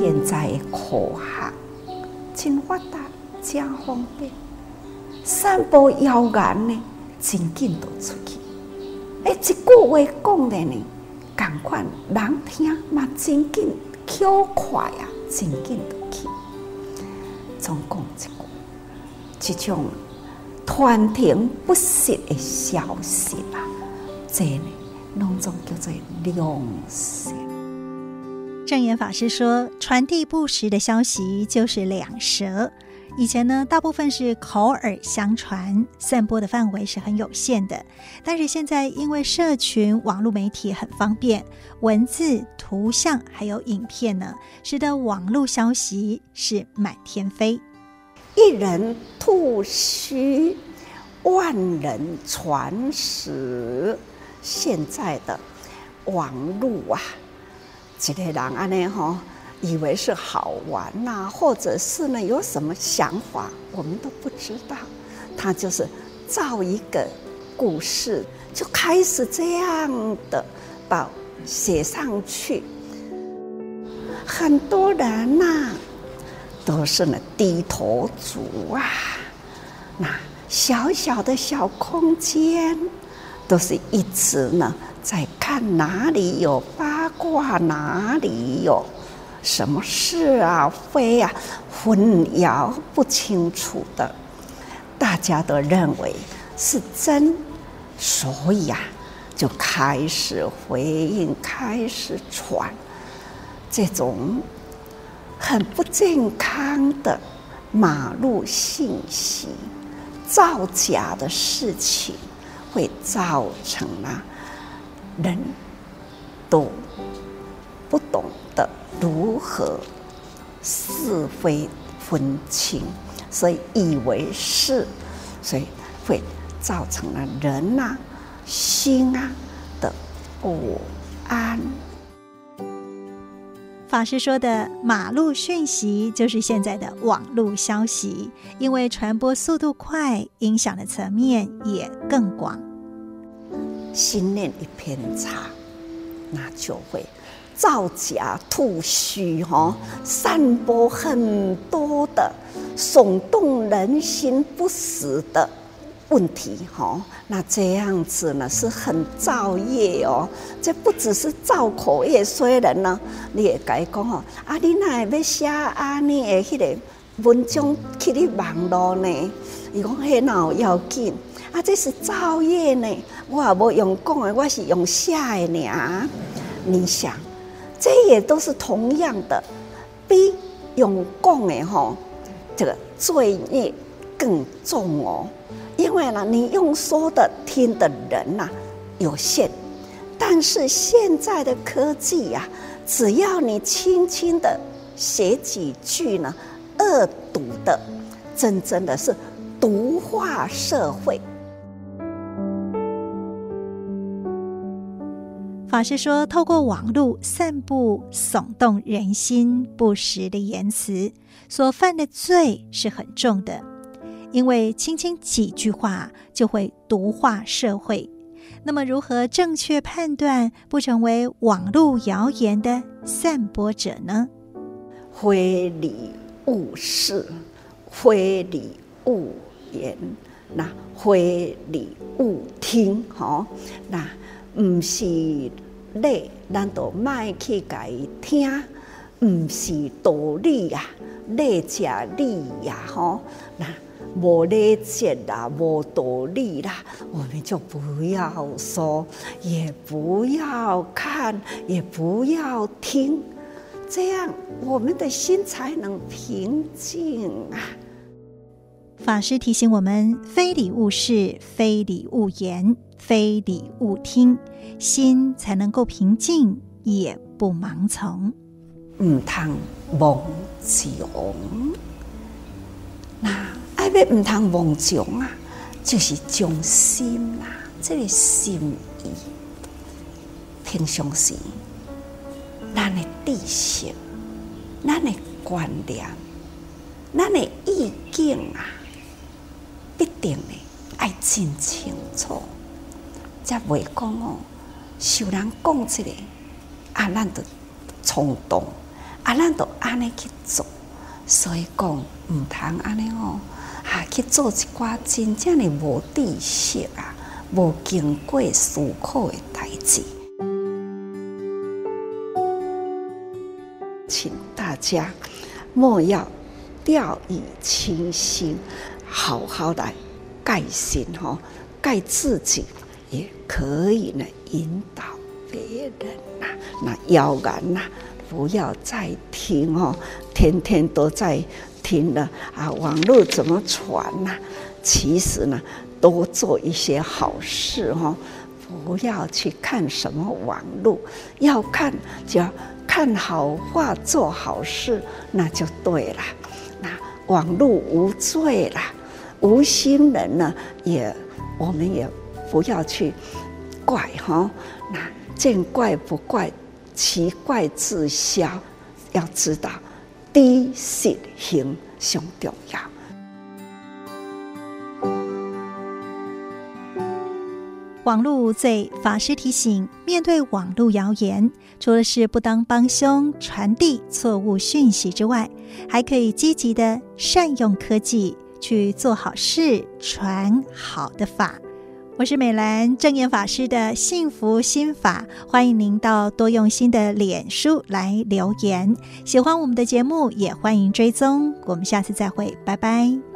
现在的科学真发达，真方便，散播谣言呢，真紧就出去。哎，一句话讲的呢，赶快人听嘛，真紧，巧快啊，真紧就去。总共一句，这种传听不实的消息啊，这呢，拢总叫做良舌。证严法师说，传递不实的消息就是两舌。以前呢，大部分是口耳相传，散播的范围是很有限的。但是现在，因为社群网络媒体很方便，文字、图像还有影片呢，使得网络消息是满天飞。一人吐虚，万人传实。现在的网络啊。这个人安尼哈，以为是好玩呐、或者是呢有什么想法，我们都不知道。他就是造一个故事，就开始这样的把写上去。很多人呐、都是呢低头族啊，那小小的小空间，都是一直呢在看哪里有挂哪里有什么是啊？非啊混淆不清楚的，大家都认为是真，所以啊就开始回应，开始传。这种很不健康的马路信息，造假的事情，会造成啊人都。不懂得如何是非分清，所以以为是，所以会造成了人呐、啊、心啊的不安。法师说的马路讯息就是现在的网络消息，因为传播速度快，影响的层面也更广。心念一偏差，那就会。造假吐虚，哈，散播很多的耸动人心不实的问题，哈，那这样子呢是很造业哦。这不只是造口业，虽然呢，你也该讲哦，啊，你那要写啊，你的迄个文章去你网络呢？伊讲迄那要紧？啊，这是造业呢。我也无用讲的，我是用写的呢。你想？这也都是同样的，比用讲的吼，这个罪孽更重哦。因为呢，你用说的听的人呐、有限，但是现在的科技呀、啊，只要你轻轻的写几句呢，恶毒的，真正的是毒化社会。法师说，透过网络散布耸动人心不实的言辞，所犯的罪是很重的，因为轻轻几句话就会毒化社会。那么，如何正确判断，不成为网络谣言的散播者呢？非礼勿视，非礼勿言，那非礼勿听，好那。唔是礼，咱都卖去甲伊听；唔是道理呀，礼加理呀，吼，那无礼节啦，无道理啦，我们就不要说，也不要看，也不要听，这样我们的心才能平静啊。法师提醒我们：非礼勿视，非礼勿言。非礼勿听，心才能够平静，也不盲从。唔通妄讲，那爱要唔通妄讲啊，就是将心啦，这个心意，平常时，咱的底线，咱的观念，咱的意境啊，必定的爱真清楚。才袂讲哦，受人讲这个啊，咱就冲动；啊，咱都安尼去做，所以讲毋通安尼哦，啊去做一寡真正的无知识啊，无经过思考的代志。请大家莫要掉以轻心，好好来改心吼，改自己也可以呢，引导别人呐、啊，那谣言呐。不要再听哦，天天都在听了啊！网络怎么传呐？其实呢，多做一些好事哦，不要去看什么网络，要看就要看好话，做好事，那就对了。那网络无罪了，无心人呢，也我们也不要去怪哈。那见怪不怪。奇怪自消，要知道，知识行上重要。网络无罪，法师提醒：面对网络谣言，除了是不当帮凶传递错误讯息之外，还可以积极的善用科技去做好事，传好的法。我是美兰正言法师的幸福心法，欢迎您到多用心的脸书来留言。喜欢我们的节目，也欢迎追踪。我们下次再会，拜拜。